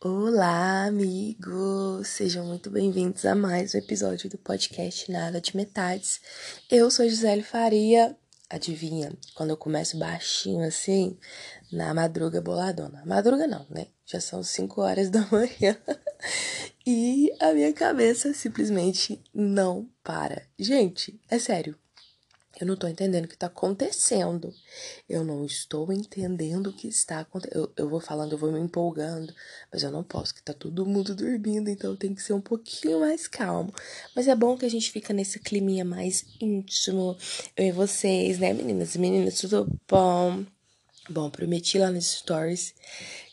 Olá, amigos! Sejam muito bem-vindos a mais um episódio do podcast Nada de Metades. Eu sou Gisele Faria. Adivinha, quando eu começo baixinho assim, na madruga boladona. Madruga não, né? Já são 5 horas da manhã e a minha cabeça simplesmente não para. Gente, é sério. Eu não tô entendendo o que tá acontecendo. Eu não estou entendendo o que está acontecendo. Eu, eu, vou falando, eu vou me empolgando, mas eu não posso, que tá todo mundo dormindo, então tenho que ser um pouquinho mais calmo. Mas é bom que a gente fica nesse climinha mais íntimo. Eu e vocês, né, meninas e meninas, tudo bom? Bom, prometi lá nos stories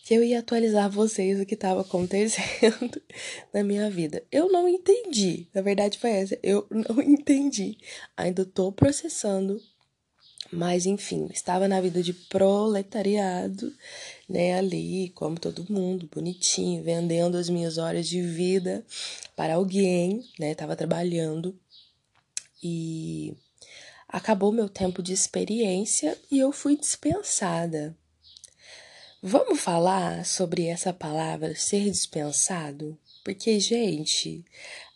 que eu ia atualizar vocês o que estava acontecendo na minha vida. Eu não entendi. Na verdade foi essa. Eu não entendi. Ainda tô processando. Mas enfim, estava na vida de proletariado, né, ali, como todo mundo, bonitinho, vendendo as minhas horas de vida para alguém, né, tava trabalhando. E acabou meu tempo de experiência e eu fui dispensada. Vamos falar sobre essa palavra ser dispensado? Porque, gente,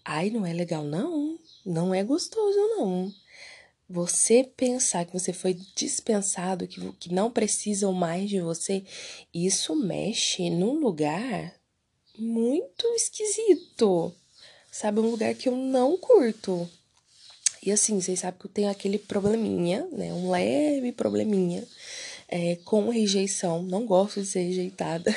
ai, não é legal, não. Não é gostoso, não. Você pensar que você foi dispensado, que, que não precisam mais de você, isso mexe num lugar muito esquisito. Sabe, um lugar que eu não curto. E assim, vocês sabem que eu tenho aquele probleminha, né? Um leve probleminha é, com rejeição. Não gosto de ser rejeitada.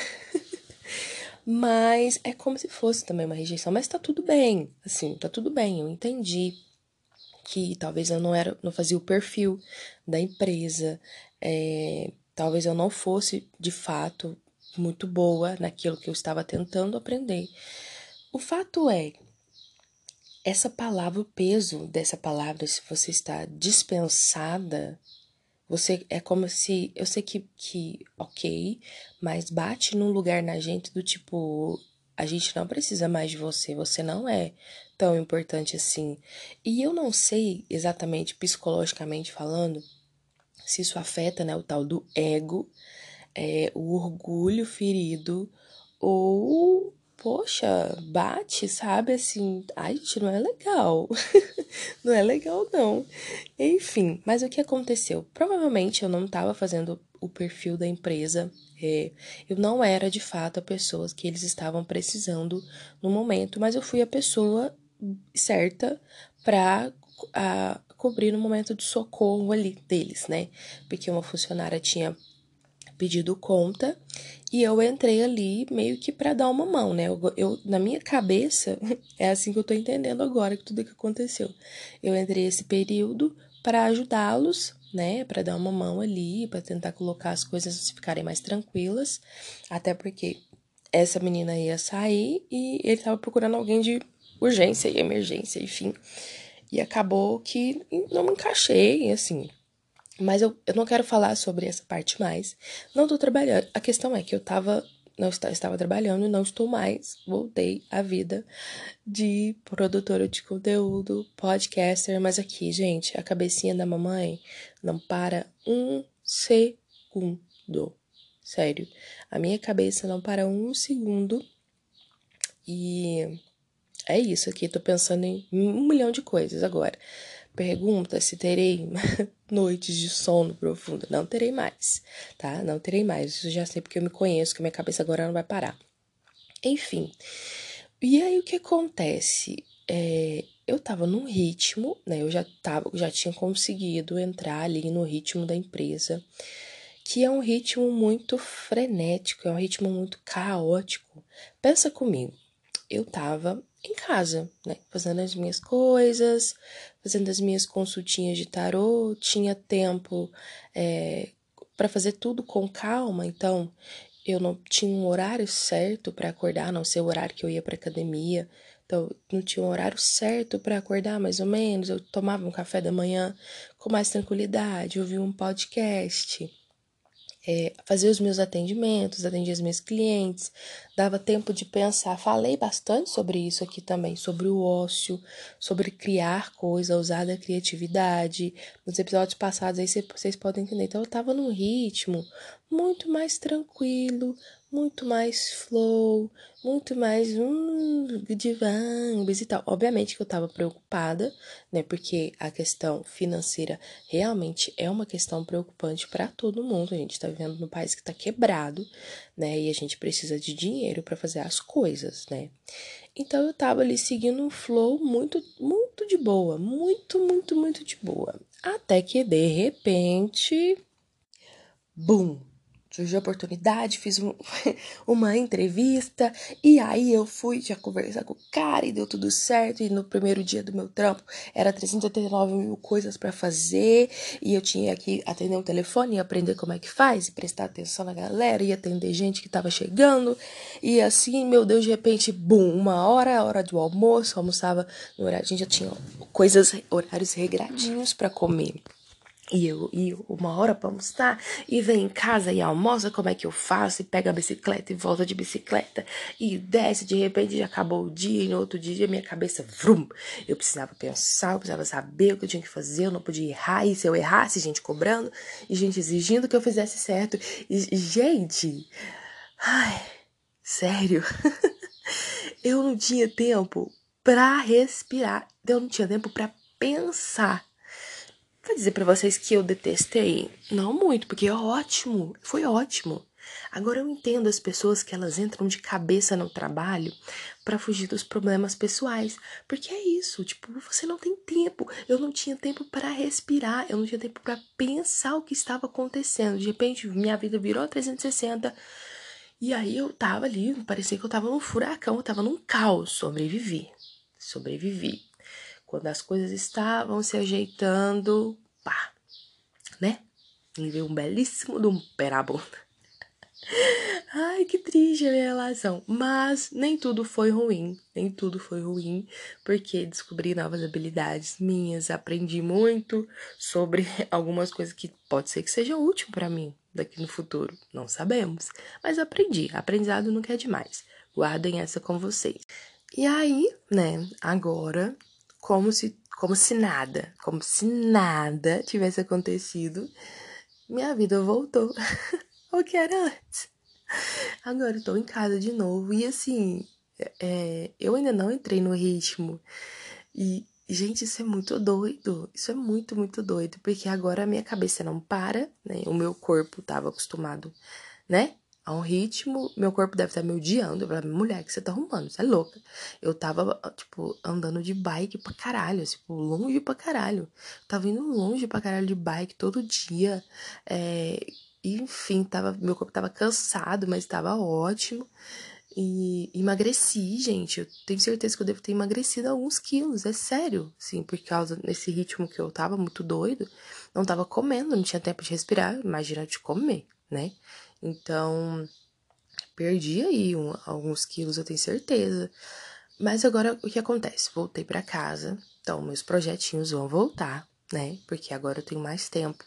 mas é como se fosse também uma rejeição. Mas tá tudo bem, assim, tá tudo bem. Eu entendi que talvez eu não era, não fazia o perfil da empresa. É, talvez eu não fosse de fato muito boa naquilo que eu estava tentando aprender. O fato é, essa palavra, o peso dessa palavra, se você está dispensada, você é como se. Eu sei que, que ok, mas bate num lugar na gente do tipo. A gente não precisa mais de você, você não é tão importante assim. E eu não sei exatamente, psicologicamente falando, se isso afeta né, o tal do ego, é, o orgulho ferido ou poxa, bate, sabe? Assim, ai, gente, não é legal. não é legal, não. Enfim, mas o que aconteceu? Provavelmente eu não estava fazendo o perfil da empresa. É, eu não era de fato a pessoa que eles estavam precisando no momento, mas eu fui a pessoa certa para cobrir no momento de socorro ali deles, né? Porque uma funcionária tinha pedido conta e eu entrei ali meio que para dar uma mão, né? Eu, eu, na minha cabeça, é assim que eu tô entendendo agora que tudo que aconteceu. Eu entrei esse período para ajudá-los, né? Para dar uma mão ali, para tentar colocar as coisas ficarem mais tranquilas, até porque essa menina ia sair e ele tava procurando alguém de urgência e emergência, enfim. E acabou que não me encaixei, assim. Mas eu, eu não quero falar sobre essa parte mais. Não tô trabalhando. A questão é que eu tava. Não estava, estava trabalhando e não estou mais. Voltei à vida de produtora de conteúdo, podcaster. Mas aqui, gente, a cabecinha da mamãe não para um segundo. Sério. A minha cabeça não para um segundo. E é isso aqui. Tô pensando em um milhão de coisas agora. Pergunta se terei noites de sono profundo. Não terei mais, tá? Não terei mais. Isso já sei porque eu me conheço, que minha cabeça agora não vai parar. Enfim. E aí o que acontece? É, eu tava num ritmo, né? Eu já tava, já tinha conseguido entrar ali no ritmo da empresa, que é um ritmo muito frenético, é um ritmo muito caótico. Pensa comigo. Eu tava em casa, né? Fazendo as minhas coisas, fazendo as minhas consultinhas de tarô, tinha tempo é, para fazer tudo com calma, então eu não tinha um horário certo para acordar, não sei o horário que eu ia para academia. Então, não tinha um horário certo para acordar, mais ou menos. Eu tomava um café da manhã com mais tranquilidade, ouvia um podcast. É, fazer os meus atendimentos, atendia os meus clientes, dava tempo de pensar. Falei bastante sobre isso aqui também, sobre o ócio, sobre criar coisa, usar da criatividade. Nos episódios passados aí vocês podem entender. Então eu tava num ritmo muito mais tranquilo, muito mais flow, muito mais hum, de vibes e tal. Obviamente que eu tava preocupada, né? Porque a questão financeira realmente é uma questão preocupante para todo mundo. A gente tá vivendo num país que tá quebrado, né? E a gente precisa de dinheiro para fazer as coisas, né? Então eu tava ali seguindo um flow muito, muito de boa, muito, muito, muito de boa. Até que de repente, bum, surgiu a oportunidade, fiz um, uma entrevista e aí eu fui já conversar com o cara e deu tudo certo. E no primeiro dia do meu trampo era 389 mil coisas para fazer e eu tinha que atender o telefone e aprender como é que faz e prestar atenção na galera e atender gente que tava chegando. E assim, meu Deus, de repente, bum, uma hora, hora do almoço, almoçava no horário, a gente já tinha coisas, horários regradinhos para comer e eu e uma hora para almoçar e vem em casa e almoça, como é que eu faço? E pega a bicicleta e volta de bicicleta e desce, de repente já acabou o dia e no outro dia minha cabeça, vrum, eu precisava pensar, eu precisava saber o que eu tinha que fazer, eu não podia errar, e se eu errasse, gente cobrando e gente exigindo que eu fizesse certo. E, gente, ai, sério, eu não tinha tempo para respirar, eu não tinha tempo para pensar Vou dizer para vocês que eu detestei? Não muito, porque é ótimo, foi ótimo. Agora eu entendo as pessoas que elas entram de cabeça no trabalho para fugir dos problemas pessoais, porque é isso, tipo, você não tem tempo. Eu não tinha tempo para respirar, eu não tinha tempo para pensar o que estava acontecendo. De repente, minha vida virou 360. E aí eu tava ali, parecia que eu tava num furacão, eu tava num caos, sobrevivi. Sobrevivi. Quando as coisas estavam se ajeitando, pá, né? Ele veio um belíssimo de um. Ai, que triste a minha relação. Mas nem tudo foi ruim. Nem tudo foi ruim, porque descobri novas habilidades minhas, aprendi muito sobre algumas coisas que pode ser que sejam úteis para mim daqui no futuro. Não sabemos. Mas aprendi. Aprendizado nunca é demais. Guardem essa com vocês. E aí, né, agora como se, como se nada, como se nada tivesse acontecido, minha vida voltou ao que era antes. Agora eu tô em casa de novo e assim, é, eu ainda não entrei no ritmo. E, gente, isso é muito doido. Isso é muito, muito doido. Porque agora a minha cabeça não para, né? O meu corpo tava acostumado, né? A um ritmo, meu corpo deve estar me odiando. Eu falei, mulher, que você tá arrumando? Você é louca. Eu tava, tipo, andando de bike pra caralho, tipo, longe pra caralho. Eu tava indo longe pra caralho de bike todo dia. É, enfim, tava, meu corpo tava cansado, mas tava ótimo. E emagreci, gente. Eu tenho certeza que eu devo ter emagrecido alguns quilos, é sério. Sim, por causa desse ritmo que eu tava muito doido. Não tava comendo, não tinha tempo de respirar. Imagina de comer, né? Então, perdi aí um, alguns quilos, eu tenho certeza. Mas agora o que acontece? Voltei para casa, então meus projetinhos vão voltar, né? Porque agora eu tenho mais tempo.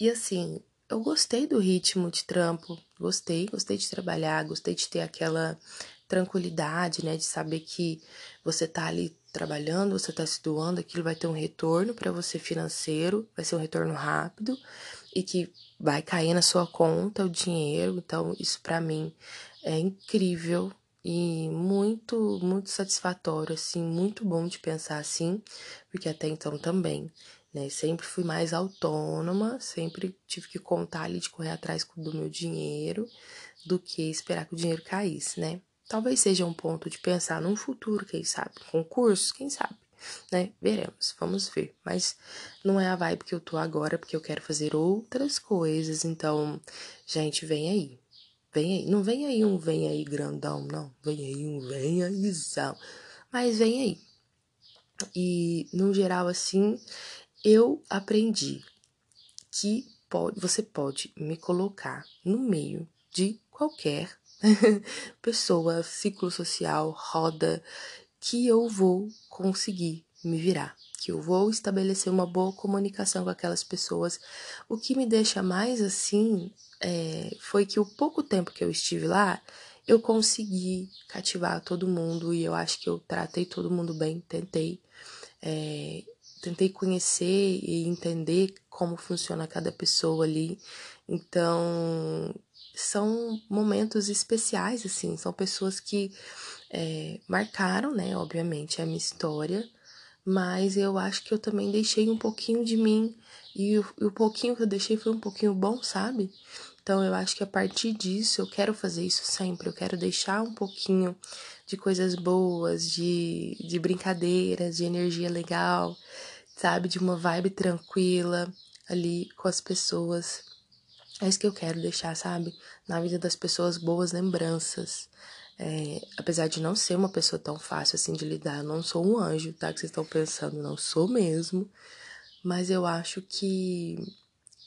E assim, eu gostei do ritmo de trampo, gostei, gostei de trabalhar, gostei de ter aquela tranquilidade, né, de saber que você tá ali trabalhando, você tá se doando, aquilo vai ter um retorno para você financeiro, vai ser um retorno rápido e que vai cair na sua conta o dinheiro. Então, isso para mim é incrível e muito, muito satisfatório, assim, muito bom de pensar assim, porque até então também, né? Sempre fui mais autônoma, sempre tive que contar ali de correr atrás do meu dinheiro do que esperar que o dinheiro caísse, né? Talvez seja um ponto de pensar num futuro, quem sabe? Concursos, quem sabe? Né? Veremos, vamos ver. Mas não é a vibe que eu tô agora, porque eu quero fazer outras coisas. Então, gente, vem aí. Vem aí. Não vem aí um vem aí grandão, não. Vem aí um vem ayzão. Mas vem aí. E, no geral, assim, eu aprendi que pode, você pode me colocar no meio de qualquer pessoa, ciclo social, roda que eu vou conseguir me virar. que eu vou estabelecer uma boa comunicação com aquelas pessoas. O que me deixa mais assim é, foi que o pouco tempo que eu estive lá, eu consegui cativar todo mundo e eu acho que eu tratei todo mundo bem, tentei. É, tentei conhecer e entender como funciona cada pessoa ali. Então, são momentos especiais, assim, são pessoas que é, marcaram, né, obviamente, a minha história, mas eu acho que eu também deixei um pouquinho de mim, e o, e o pouquinho que eu deixei foi um pouquinho bom, sabe? Então eu acho que a partir disso eu quero fazer isso sempre, eu quero deixar um pouquinho de coisas boas, de, de brincadeiras, de energia legal, sabe? De uma vibe tranquila ali com as pessoas. É isso que eu quero deixar, sabe? Na vida das pessoas, boas lembranças. É, apesar de não ser uma pessoa tão fácil assim de lidar, eu não sou um anjo, tá? Que vocês estão pensando, não sou mesmo. Mas eu acho que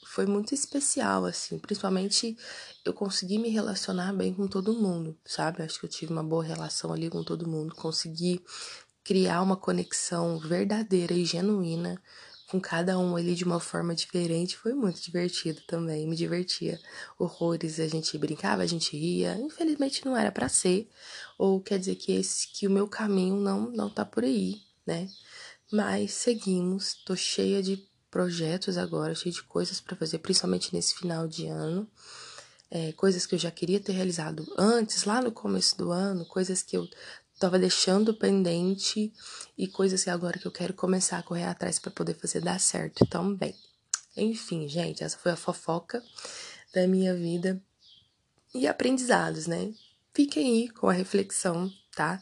foi muito especial, assim. Principalmente eu consegui me relacionar bem com todo mundo, sabe? Acho que eu tive uma boa relação ali com todo mundo. Consegui criar uma conexão verdadeira e genuína com cada um ali de uma forma diferente. Foi muito divertido também, me divertia horrores. A gente brincava, a gente ria. Infelizmente não era para ser, ou quer dizer que esse que o meu caminho não não tá por aí, né? Mas seguimos. Tô cheia de projetos agora, cheia de coisas para fazer, principalmente nesse final de ano. É, coisas que eu já queria ter realizado antes, lá no começo do ano, coisas que eu estava deixando pendente e coisas que agora que eu quero começar a correr atrás para poder fazer dar certo também. Enfim, gente, essa foi a fofoca da minha vida e aprendizados, né? Fiquem aí com a reflexão, tá?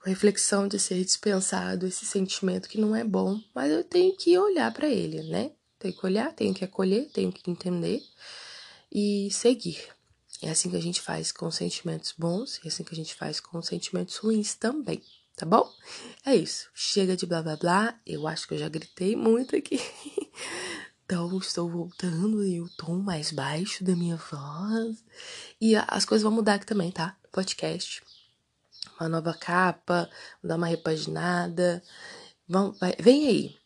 Com a reflexão de ser dispensado esse sentimento que não é bom, mas eu tenho que olhar para ele, né? Tenho que olhar, tenho que acolher, tenho que entender e seguir. É assim que a gente faz com sentimentos bons e é assim que a gente faz com sentimentos ruins também, tá bom? É isso. Chega de blá blá blá. Eu acho que eu já gritei muito aqui. Então, estou voltando e o tom mais baixo da minha voz. E as coisas vão mudar aqui também, tá? Podcast. Uma nova capa, vou dar uma repaginada. Vão, vai, vem aí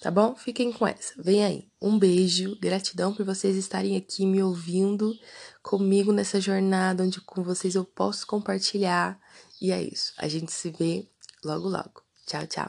tá bom? Fiquem com essa. Vem aí. Um beijo, gratidão por vocês estarem aqui me ouvindo comigo nessa jornada onde com vocês eu posso compartilhar. E é isso. A gente se vê logo logo. Tchau, tchau.